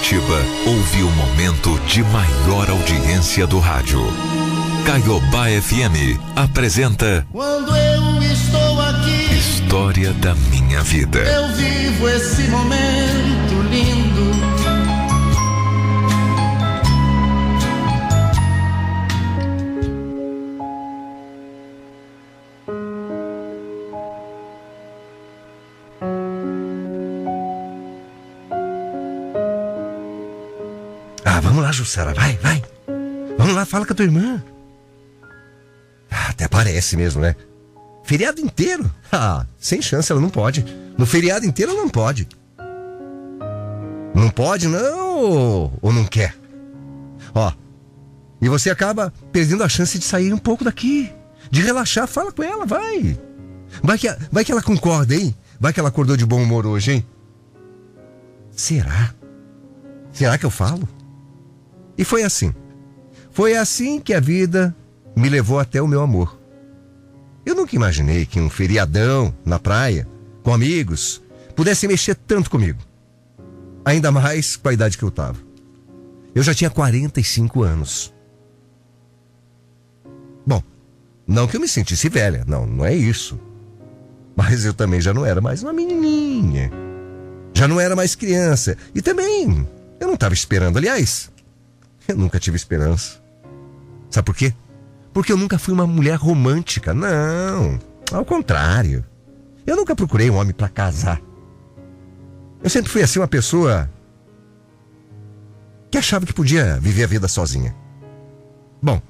Curitiba ouve o momento de maior audiência do rádio. Caiobá FM apresenta Quando eu estou aqui, História da Minha Vida. eu vivo esse momento Jussara, vai, vai. Vamos lá, fala com a tua irmã. Ah, até parece mesmo, né? Feriado inteiro? Ah, sem chance, ela não pode. No feriado inteiro ela não pode. Não pode, não, ou, não quer? Ó, e você acaba perdendo a chance de sair um pouco daqui. De relaxar, fala com ela, vai. Vai que, vai que ela concorda, hein? Vai que ela acordou de bom humor hoje, hein? Será? Será que eu falo? E foi assim. Foi assim que a vida me levou até o meu amor. Eu nunca imaginei que um feriadão na praia, com amigos, pudesse mexer tanto comigo. Ainda mais com a idade que eu tava. Eu já tinha 45 anos. Bom, não que eu me sentisse velha, não, não é isso. Mas eu também já não era mais uma menininha. Já não era mais criança. E também eu não estava esperando. Aliás, eu nunca tive esperança. Sabe por quê? Porque eu nunca fui uma mulher romântica. Não, ao contrário. Eu nunca procurei um homem para casar. Eu sempre fui assim uma pessoa que achava que podia viver a vida sozinha. Bom,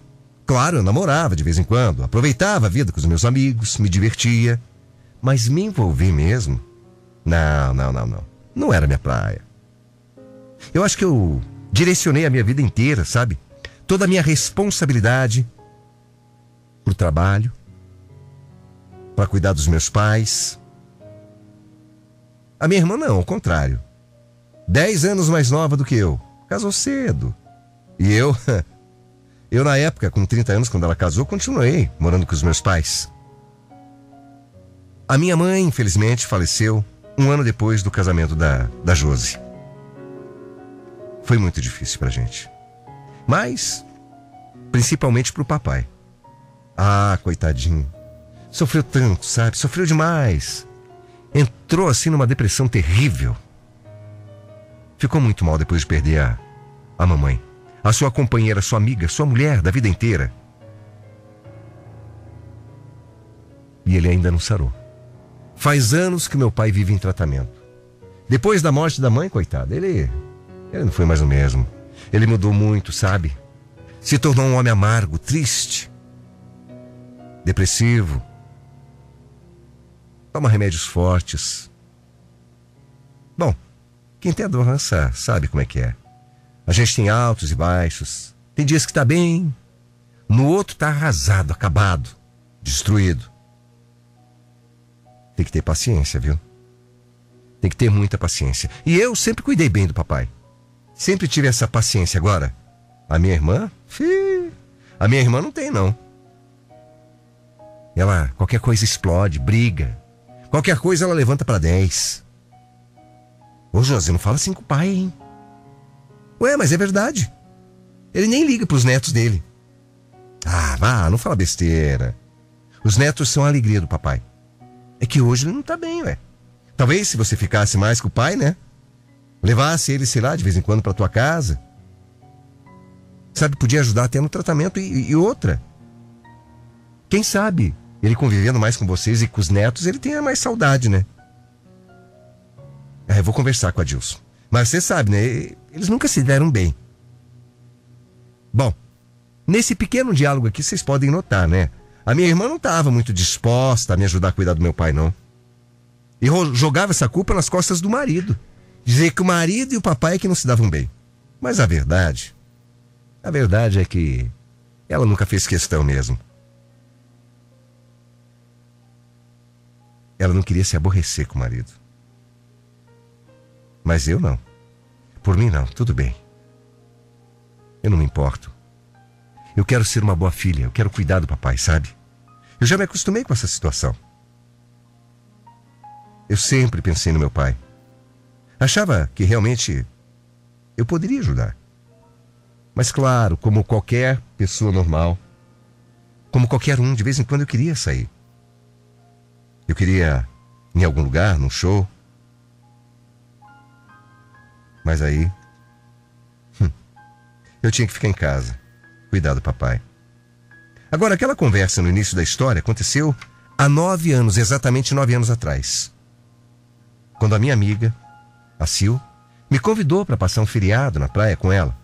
claro, eu namorava de vez em quando, aproveitava a vida com os meus amigos, me divertia, mas me envolvi mesmo. Não, não, não, não. Não era minha praia. Eu acho que eu direcionei a minha vida inteira, sabe? Toda a minha responsabilidade pro trabalho, para cuidar dos meus pais. A minha irmã não, ao contrário. Dez anos mais nova do que eu. Casou cedo. E eu, eu na época, com 30 anos, quando ela casou, continuei morando com os meus pais. A minha mãe, infelizmente, faleceu um ano depois do casamento da, da Josi. Foi muito difícil pra gente. Mas, principalmente pro papai. Ah, coitadinho. Sofreu tanto, sabe? Sofreu demais. Entrou assim numa depressão terrível. Ficou muito mal depois de perder a, a mamãe. A sua companheira, sua amiga, sua mulher da vida inteira. E ele ainda não sarou. Faz anos que meu pai vive em tratamento. Depois da morte da mãe, coitado, ele. Ele não foi mais o mesmo. Ele mudou muito, sabe? Se tornou um homem amargo, triste, depressivo. Toma remédios fortes. Bom, quem tem a doença sabe como é que é. A gente tem altos e baixos. Tem dias que tá bem, no outro tá arrasado, acabado, destruído. Tem que ter paciência, viu? Tem que ter muita paciência. E eu sempre cuidei bem do papai. Sempre tive essa paciência. Agora, a minha irmã, a minha irmã não tem, não. Ela, qualquer coisa explode, briga. Qualquer coisa ela levanta para 10. Ô, José, não fala assim com o pai, hein? Ué, mas é verdade. Ele nem liga pros netos dele. Ah, vá, não fala besteira. Os netos são a alegria do papai. É que hoje ele não tá bem, ué. Talvez se você ficasse mais com o pai, né? Levasse ele, sei lá, de vez em quando pra tua casa. Sabe, podia ajudar até no tratamento e, e outra. Quem sabe ele convivendo mais com vocês e com os netos, ele tenha mais saudade, né? É, eu vou conversar com a Dilson. Mas você sabe, né? Eles nunca se deram bem. Bom, nesse pequeno diálogo aqui vocês podem notar, né? A minha irmã não estava muito disposta a me ajudar a cuidar do meu pai, não. E jogava essa culpa nas costas do marido. Dizer que o marido e o papai é que não se davam bem. Mas a verdade. A verdade é que ela nunca fez questão mesmo. Ela não queria se aborrecer com o marido. Mas eu não. Por mim não, tudo bem. Eu não me importo. Eu quero ser uma boa filha, eu quero cuidar do papai, sabe? Eu já me acostumei com essa situação. Eu sempre pensei no meu pai. Achava que realmente eu poderia ajudar. Mas claro, como qualquer pessoa normal, como qualquer um, de vez em quando eu queria sair. Eu queria em algum lugar, num show. Mas aí. Hum, eu tinha que ficar em casa, cuidar do papai. Agora, aquela conversa no início da história aconteceu há nove anos, exatamente nove anos atrás. Quando a minha amiga, a Sil, me convidou para passar um feriado na praia com ela.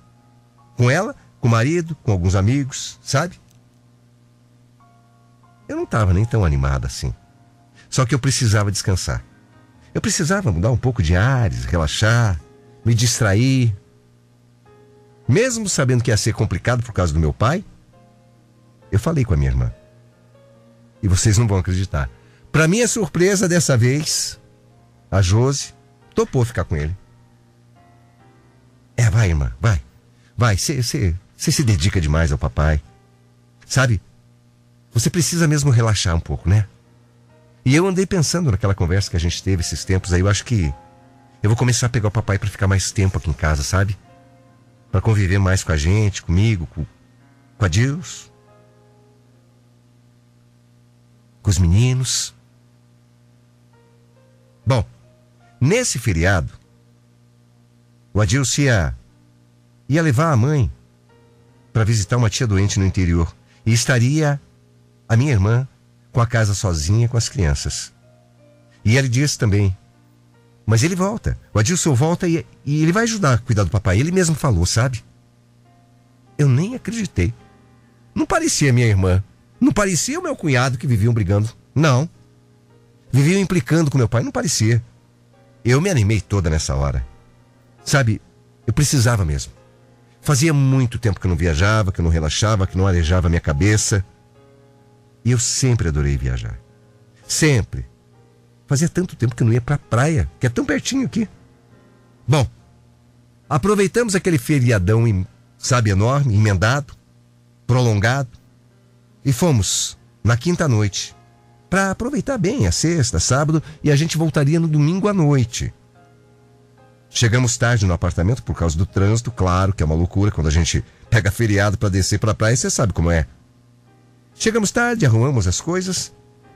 Com ela, com o marido, com alguns amigos, sabe? Eu não estava nem tão animada assim. Só que eu precisava descansar. Eu precisava mudar um pouco de ares, relaxar, me distrair. Mesmo sabendo que ia ser complicado por causa do meu pai, eu falei com a minha irmã. E vocês não vão acreditar. Para minha surpresa dessa vez, a Jose topou ficar com ele. É, vai, irmã, vai. Vai, você se dedica demais ao papai. Sabe? Você precisa mesmo relaxar um pouco, né? E eu andei pensando naquela conversa que a gente teve esses tempos aí. Eu acho que eu vou começar a pegar o papai para ficar mais tempo aqui em casa, sabe? Para conviver mais com a gente, comigo, com, com a Deus. Com os meninos. Bom, Nesse feriado, o Adilson ia, ia levar a mãe para visitar uma tia doente no interior e estaria a minha irmã com a casa sozinha com as crianças. E ele disse também: Mas ele volta. O Adilson volta e, e ele vai ajudar a cuidar do papai. Ele mesmo falou, sabe? Eu nem acreditei. Não parecia minha irmã. Não parecia o meu cunhado que viviam brigando. Não. Viviam implicando com meu pai. Não parecia. Eu me animei toda nessa hora. Sabe, eu precisava mesmo. Fazia muito tempo que eu não viajava, que eu não relaxava, que não arejava minha cabeça. E eu sempre adorei viajar. Sempre. Fazia tanto tempo que eu não ia pra praia, que é tão pertinho aqui. Bom, aproveitamos aquele feriadão, sabe, enorme, emendado, prolongado, e fomos na quinta noite para aproveitar bem a sexta, sábado e a gente voltaria no domingo à noite. Chegamos tarde no apartamento por causa do trânsito, claro que é uma loucura quando a gente pega feriado para descer para a praia, você sabe como é. Chegamos tarde, arrumamos as coisas,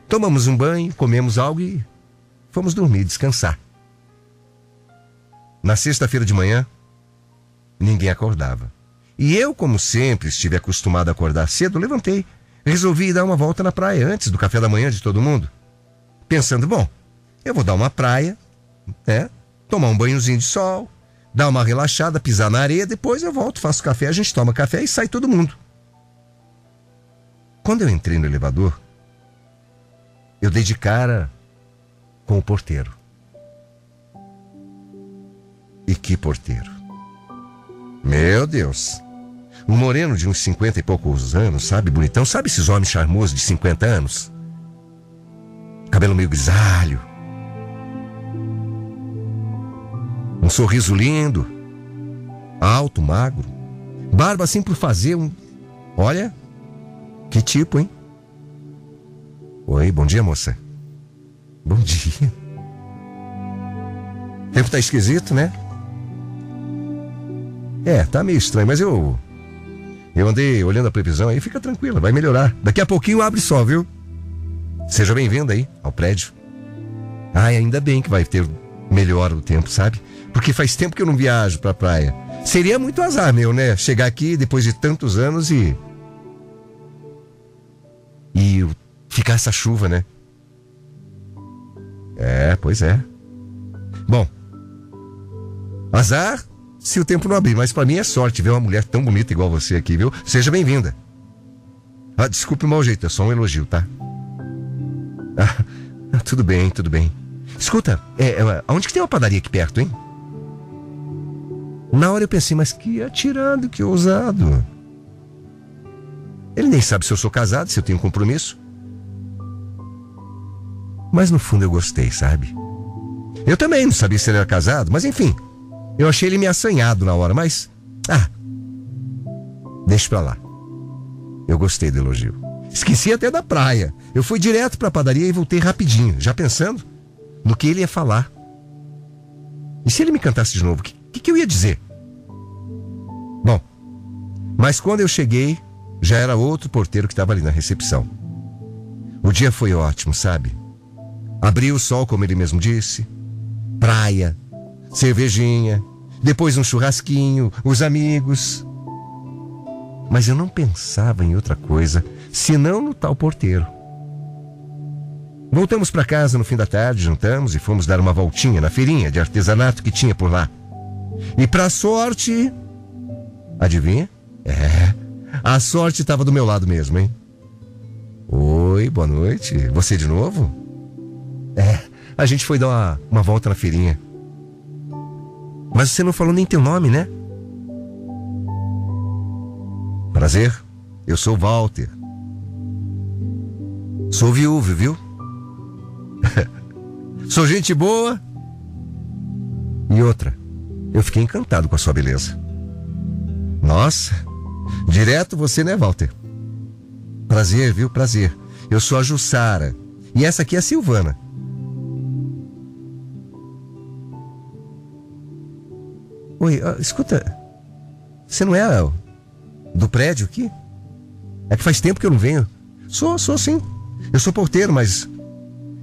tomamos um banho, comemos algo e fomos dormir, descansar. Na sexta-feira de manhã, ninguém acordava. E eu, como sempre estive acostumado a acordar cedo, levantei resolvi dar uma volta na praia antes do café da manhã de todo mundo. Pensando, bom, eu vou dar uma praia, né? Tomar um banhozinho de sol, dar uma relaxada, pisar na areia, depois eu volto, faço café, a gente toma café e sai todo mundo. Quando eu entrei no elevador, eu dei de cara com o porteiro. E que porteiro? Meu Deus! Um moreno de uns 50 e poucos anos, sabe, bonitão? Sabe esses homens charmosos de 50 anos? Cabelo meio grisalho. Um sorriso lindo. Alto, magro. Barba assim por fazer um. Olha, que tipo, hein? Oi, bom dia, moça. Bom dia. O tempo tá esquisito, né? É, tá meio estranho, mas eu eu andei olhando a previsão aí, fica tranquila, vai melhorar. Daqui a pouquinho abre só, viu? Seja bem-vindo aí ao prédio. Ai, ainda bem que vai ter melhor o tempo, sabe? Porque faz tempo que eu não viajo pra praia. Seria muito azar meu, né? Chegar aqui depois de tantos anos e. E ficar essa chuva, né? É, pois é. Bom. Azar se o tempo não abrir. Mas para mim é sorte ver uma mulher tão bonita igual você aqui, viu? Seja bem-vinda. Ah, desculpe o mau jeito, é só um elogio, tá? Ah, tudo bem, tudo bem. Escuta, é, é, aonde que tem uma padaria aqui perto, hein? Na hora eu pensei, mas que atirado, que ousado. Ele nem sabe se eu sou casado, se eu tenho compromisso. Mas no fundo eu gostei, sabe? Eu também não sabia se ele era casado, mas enfim, eu achei ele meio assanhado na hora, mas. Ah! Deixa pra lá. Eu gostei do elogio. Esqueci até da praia. Eu fui direto pra padaria e voltei rapidinho, já pensando no que ele ia falar. E se ele me cantasse de novo, o que, que, que, eu ia dizer? Mas quando eu cheguei, já era outro porteiro que estava ali na recepção. O dia foi ótimo, sabe? Abriu o sol, como ele mesmo disse. Praia, cervejinha, depois um churrasquinho, os amigos. Mas eu não pensava em outra coisa, senão no tal porteiro. Voltamos para casa no fim da tarde, jantamos e fomos dar uma voltinha na feirinha de artesanato que tinha por lá. E para sorte. Adivinha? É. A sorte estava do meu lado mesmo, hein? Oi, boa noite. Você de novo? É, a gente foi dar uma, uma volta na feirinha. Mas você não falou nem teu nome, né? Prazer, eu sou Walter. Sou viúvo, viu? Sou gente boa. E outra, eu fiquei encantado com a sua beleza. Nossa, direto você, né, Walter? Prazer, viu? Prazer. Eu sou a Jussara. E essa aqui é a Silvana. Oi, uh, escuta. Você não é do prédio aqui? É que faz tempo que eu não venho. Sou, sou sim. Eu sou porteiro, mas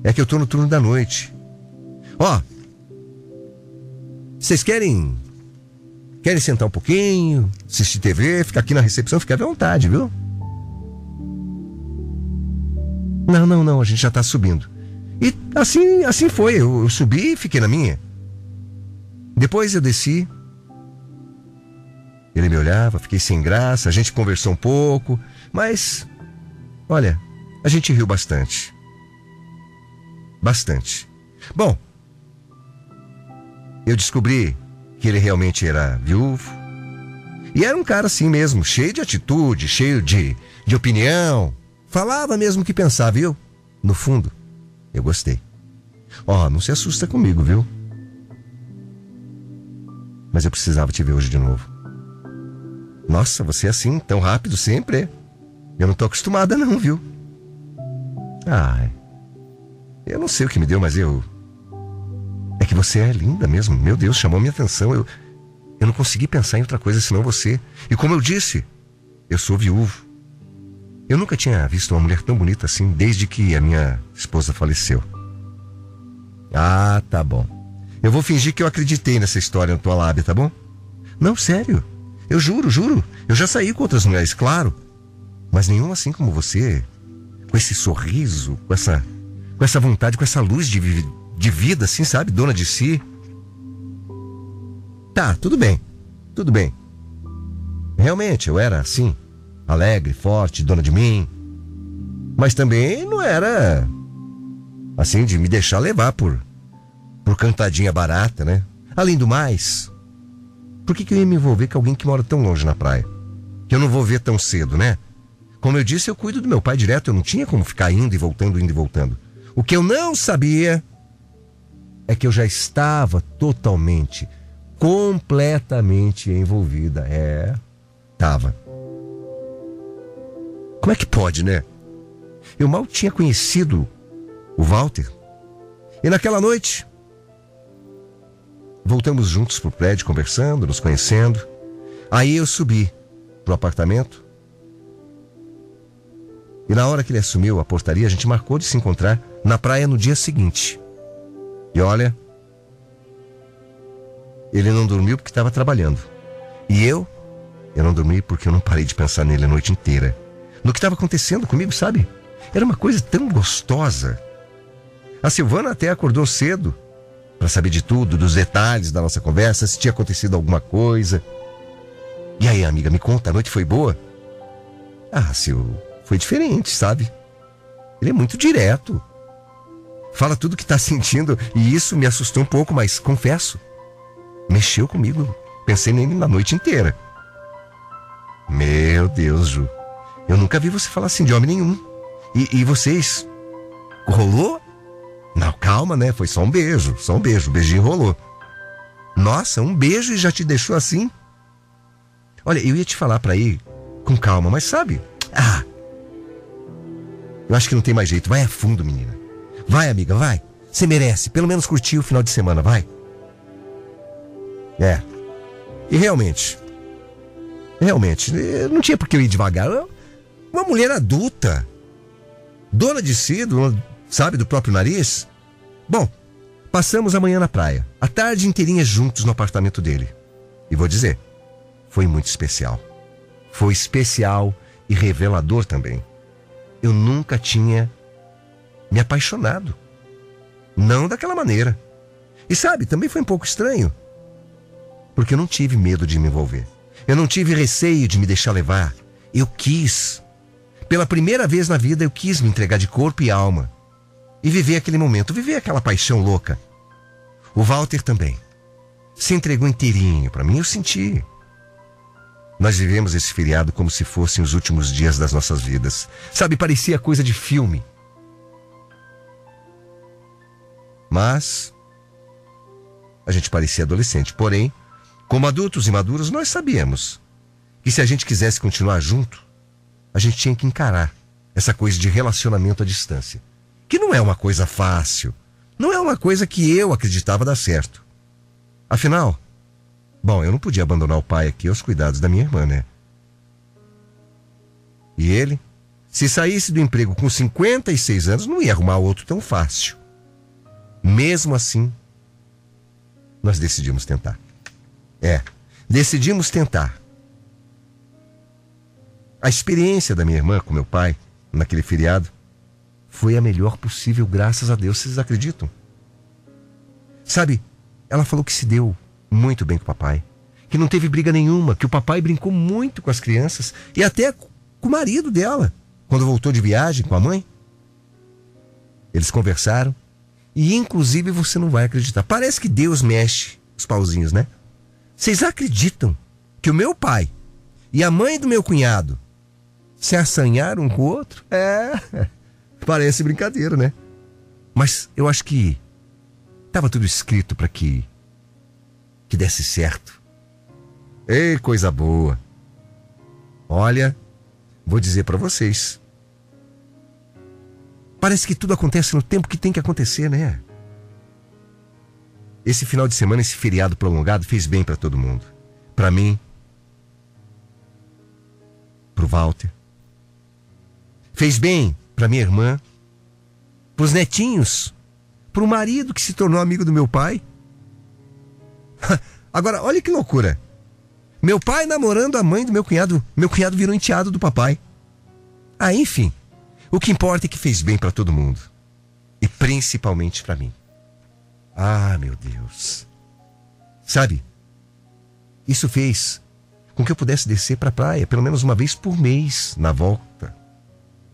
é que eu tô no turno da noite. Ó, vocês querem querem sentar um pouquinho, assistir TV, ficar aqui na recepção, fica à vontade, viu? Não, não, não, a gente já tá subindo. E assim, assim foi, eu, eu subi e fiquei na minha. Depois eu desci. Ele me olhava, fiquei sem graça, a gente conversou um pouco, mas olha, a gente riu bastante. Bastante. Bom, eu descobri que ele realmente era viúvo. E era um cara assim mesmo, cheio de atitude, cheio de, de opinião. Falava mesmo o que pensava, viu? No fundo, eu gostei. Ó, oh, não se assusta comigo, viu? Mas eu precisava te ver hoje de novo. Nossa, você é assim, tão rápido sempre. Eu não tô acostumada não, viu? Ai, eu não sei o que me deu, mas eu é que você é linda mesmo. Meu Deus, chamou minha atenção. Eu, eu não consegui pensar em outra coisa senão você. E como eu disse, eu sou viúvo. Eu nunca tinha visto uma mulher tão bonita assim desde que a minha esposa faleceu. Ah, tá bom. Eu vou fingir que eu acreditei nessa história na tua lábia, tá bom? Não, sério. Eu juro, juro. Eu já saí com outras mulheres, claro. Mas nenhuma assim como você. Com esse sorriso, com essa, com essa vontade, com essa luz de, de vida, assim, sabe? Dona de si. Tá, tudo bem. Tudo bem. Realmente, eu era assim. Alegre, forte, dona de mim. Mas também não era assim de me deixar levar por por cantadinha barata, né? Além do mais, por que, que eu ia me envolver com alguém que mora tão longe na praia? Que eu não vou ver tão cedo, né? Como eu disse, eu cuido do meu pai direto, eu não tinha como ficar indo e voltando, indo e voltando. O que eu não sabia é que eu já estava totalmente, completamente envolvida. É, tava. Como é que pode, né? Eu mal tinha conhecido o Walter. E naquela noite, voltamos juntos pro prédio, conversando, nos conhecendo. Aí eu subi pro apartamento. E na hora que ele assumiu a portaria, a gente marcou de se encontrar na praia no dia seguinte. E olha, ele não dormiu porque estava trabalhando. E eu, eu não dormi porque eu não parei de pensar nele a noite inteira. No que estava acontecendo comigo, sabe? Era uma coisa tão gostosa. A Silvana até acordou cedo para saber de tudo, dos detalhes da nossa conversa, se tinha acontecido alguma coisa. E aí, amiga, me conta, a noite foi boa? Ah, Sil, foi diferente, sabe? Ele é muito direto fala tudo o que está sentindo e isso me assustou um pouco, mas confesso, mexeu comigo. Pensei nele na noite inteira. Meu Deus, Ju, eu nunca vi você falar assim de homem nenhum. E, e vocês? Rolou? Não, calma, né? Foi só um beijo, só um beijo. O beijinho rolou. Nossa, um beijo e já te deixou assim? Olha, eu ia te falar para ir com calma, mas sabe? Ah, eu acho que não tem mais jeito. Vai a fundo, menina. Vai, amiga, vai. Você merece. Pelo menos curtir o final de semana, vai. É. E realmente, Realmente, não tinha por que eu ir devagar. Uma mulher adulta, dona de si, dona, sabe, do próprio nariz. Bom, passamos a manhã na praia, a tarde inteirinha juntos no apartamento dele. E vou dizer, foi muito especial. Foi especial e revelador também. Eu nunca tinha me apaixonado. Não daquela maneira. E sabe, também foi um pouco estranho. Porque eu não tive medo de me envolver. Eu não tive receio de me deixar levar. Eu quis. Pela primeira vez na vida, eu quis me entregar de corpo e alma. E viver aquele momento, viver aquela paixão louca. O Walter também. Se entregou inteirinho para mim, eu senti. Nós vivemos esse feriado como se fossem os últimos dias das nossas vidas. Sabe, parecia coisa de filme. Mas a gente parecia adolescente. Porém, como adultos e maduros, nós sabíamos que se a gente quisesse continuar junto, a gente tinha que encarar essa coisa de relacionamento à distância. Que não é uma coisa fácil. Não é uma coisa que eu acreditava dar certo. Afinal, bom, eu não podia abandonar o pai aqui aos cuidados da minha irmã, né? E ele, se saísse do emprego com 56 anos, não ia arrumar outro tão fácil. Mesmo assim, nós decidimos tentar. É, decidimos tentar. A experiência da minha irmã com meu pai, naquele feriado, foi a melhor possível, graças a Deus, vocês acreditam? Sabe, ela falou que se deu muito bem com o papai, que não teve briga nenhuma, que o papai brincou muito com as crianças e até com o marido dela, quando voltou de viagem com a mãe. Eles conversaram e inclusive você não vai acreditar. Parece que Deus mexe os pauzinhos, né? Vocês acreditam que o meu pai e a mãe do meu cunhado se assanharam um com o outro? É. Parece brincadeira, né? Mas eu acho que estava tudo escrito para que que desse certo. Ei, coisa boa. Olha, vou dizer para vocês. Parece que tudo acontece no tempo que tem que acontecer, né? Esse final de semana, esse feriado prolongado, fez bem para todo mundo. Para mim, pro Walter. Fez bem para minha irmã, pros netinhos, pro marido que se tornou amigo do meu pai. Agora, olha que loucura. Meu pai namorando a mãe do meu cunhado, meu cunhado virou enteado do papai. Ah, enfim. O que importa é que fez bem para todo mundo. E principalmente para mim. Ah, meu Deus. Sabe? Isso fez com que eu pudesse descer para a praia pelo menos uma vez por mês na volta.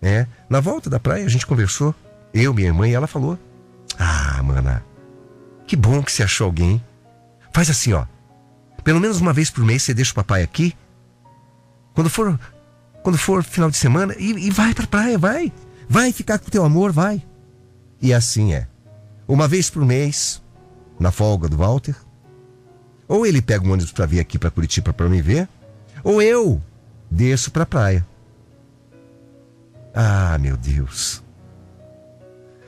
É, na volta da praia a gente conversou, eu, minha irmã, e ela falou: "Ah, mana, que bom que você achou alguém. Faz assim, ó. Pelo menos uma vez por mês você deixa o papai aqui. Quando for quando for final de semana, e, e vai pra praia, vai. Vai ficar com teu amor, vai. E assim é. Uma vez por mês, na folga do Walter, ou ele pega um ônibus para vir aqui para Curitiba para me ver, ou eu desço para a praia. Ah, meu Deus.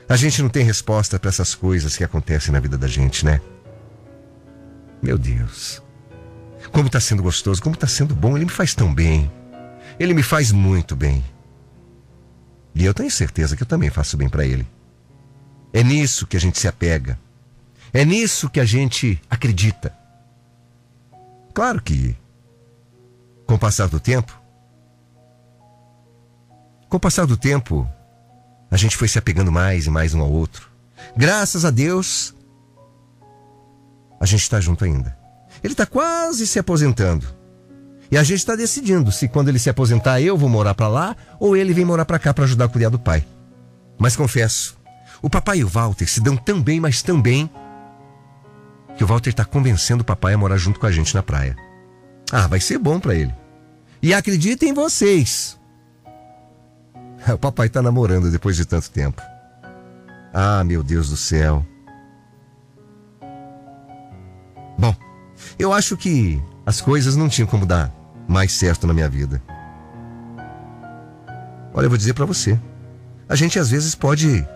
A gente não tem resposta para essas coisas que acontecem na vida da gente, né? Meu Deus. Como está sendo gostoso, como está sendo bom, ele me faz tão bem. Ele me faz muito bem. E eu tenho certeza que eu também faço bem para ele. É nisso que a gente se apega. É nisso que a gente acredita. Claro que, com o passar do tempo, com o passar do tempo, a gente foi se apegando mais e mais um ao outro. Graças a Deus, a gente está junto ainda. Ele está quase se aposentando. E a gente está decidindo se quando ele se aposentar eu vou morar para lá ou ele vem morar para cá para ajudar a cuidar do pai. Mas confesso, o papai e o Walter se dão tão bem, mas tão bem, que o Walter está convencendo o papai a morar junto com a gente na praia. Ah, vai ser bom para ele. E acreditem vocês, o papai está namorando depois de tanto tempo. Ah, meu Deus do céu. Bom, eu acho que as coisas não tinham como dar mais certo na minha vida. Olha, eu vou dizer para você. A gente às vezes pode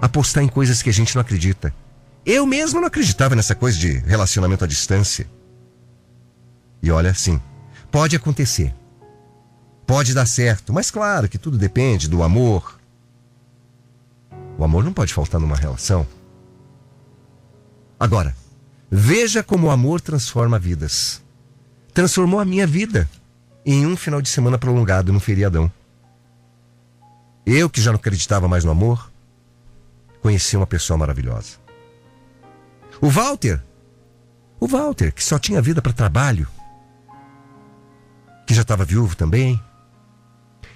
apostar em coisas que a gente não acredita. Eu mesmo não acreditava nessa coisa de relacionamento à distância. E olha, sim, Pode acontecer. Pode dar certo, mas claro que tudo depende do amor. O amor não pode faltar numa relação. Agora, veja como o amor transforma vidas. Transformou a minha vida em um final de semana prolongado num feriadão. Eu, que já não acreditava mais no amor, conheci uma pessoa maravilhosa. O Walter. O Walter, que só tinha vida para trabalho. Que já estava viúvo também.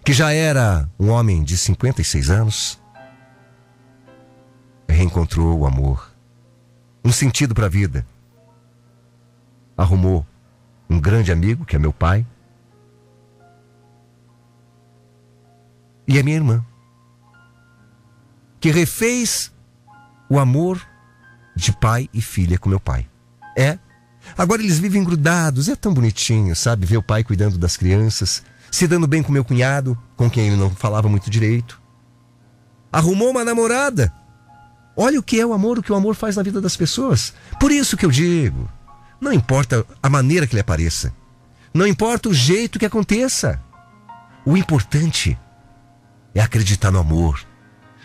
Que já era um homem de 56 anos. Reencontrou o amor. Um sentido para a vida. Arrumou um grande amigo, que é meu pai. E a minha irmã. Que refez o amor de pai e filha com meu pai. É. Agora eles vivem grudados, é tão bonitinho, sabe? Ver o pai cuidando das crianças, se dando bem com meu cunhado, com quem ele não falava muito direito. Arrumou uma namorada. Olha o que é o amor, o que o amor faz na vida das pessoas. Por isso que eu digo: não importa a maneira que ele apareça, não importa o jeito que aconteça. O importante é acreditar no amor,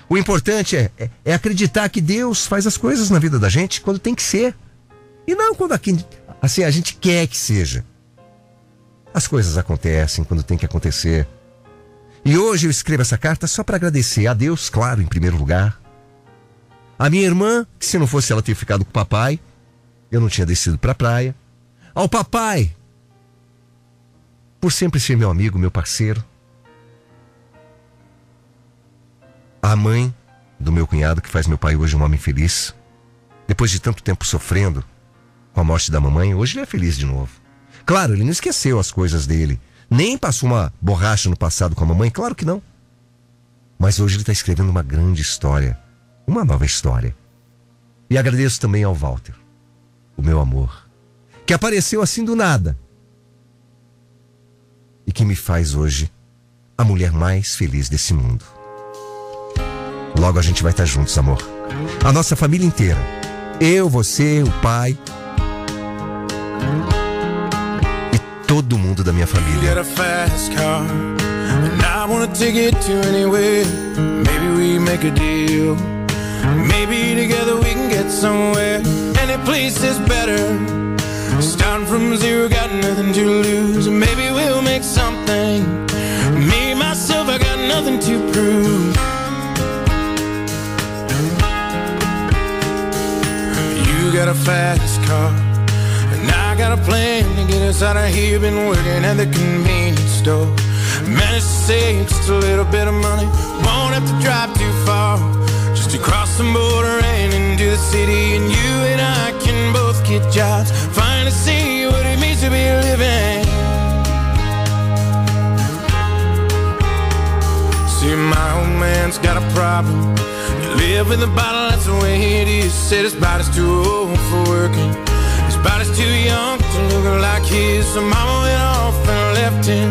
o importante é, é, é, acreditar que Deus faz as coisas na vida da gente quando tem que ser. E não quando aqui, assim, a gente quer que seja. As coisas acontecem quando tem que acontecer. E hoje eu escrevo essa carta só para agradecer a Deus, claro, em primeiro lugar. A minha irmã, que se não fosse ela ter ficado com o papai, eu não tinha descido para a praia. Ao papai, por sempre ser meu amigo, meu parceiro. A mãe do meu cunhado, que faz meu pai hoje um homem feliz, depois de tanto tempo sofrendo com a morte da mamãe, hoje ele é feliz de novo. Claro, ele não esqueceu as coisas dele, nem passou uma borracha no passado com a mamãe, claro que não. Mas hoje ele está escrevendo uma grande história, uma nova história. E agradeço também ao Walter, o meu amor, que apareceu assim do nada e que me faz hoje a mulher mais feliz desse mundo. Logo a gente vai estar juntos, amor. A nossa família inteira. Eu, você, o pai. Todo mundo da minha família. Maybe together we can get somewhere. Any place is better. Starting from zero, got nothing to lose. Maybe we'll make something. Me, myself, I got nothing to prove. You got a fast car. And I got a plan us out of here. Been working at the convenience store. Managed to save just a little bit of money. Won't have to drive too far. Just to cross the border and into the city. And you and I can both get jobs. Finally see what it means to be living. See, my old man's got a problem. Live with the bottle, that's the way it is. Said his body's too old for working. Body's too young to look like his. So mama went off and left him.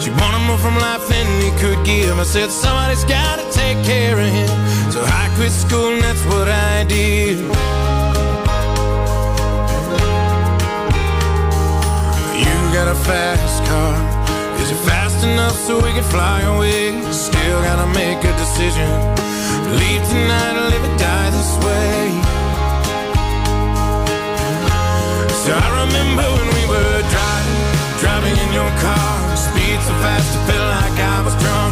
She wanted more from life than he could give. I said somebody's gotta take care of him. So I quit school and that's what I did. You got a fast car. Is it fast enough so we can fly away? Still gotta make a decision. Leave tonight or live or die this way. So I remember when we were driving, driving in your car. Speed so fast, I felt like I was drunk.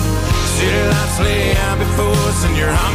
City lights lay out before us, and your arm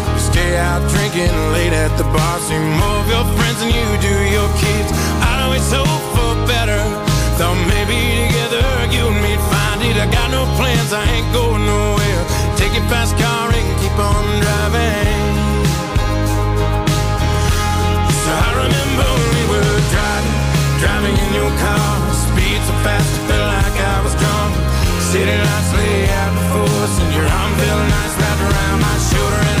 Stay out drinking late at the bar. See more of your friends than you do your kids. I'd always hope for better. Thought maybe together you and me'd find it. I got no plans, I ain't going nowhere. Take your fast car and keep on driving. So I remember we were driving, driving in your car. Speed so fast, I felt like I was drunk. City lights lay out before us, and your arm felt nice wrapped around my shoulder.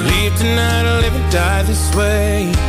Leave tonight or live and die this way.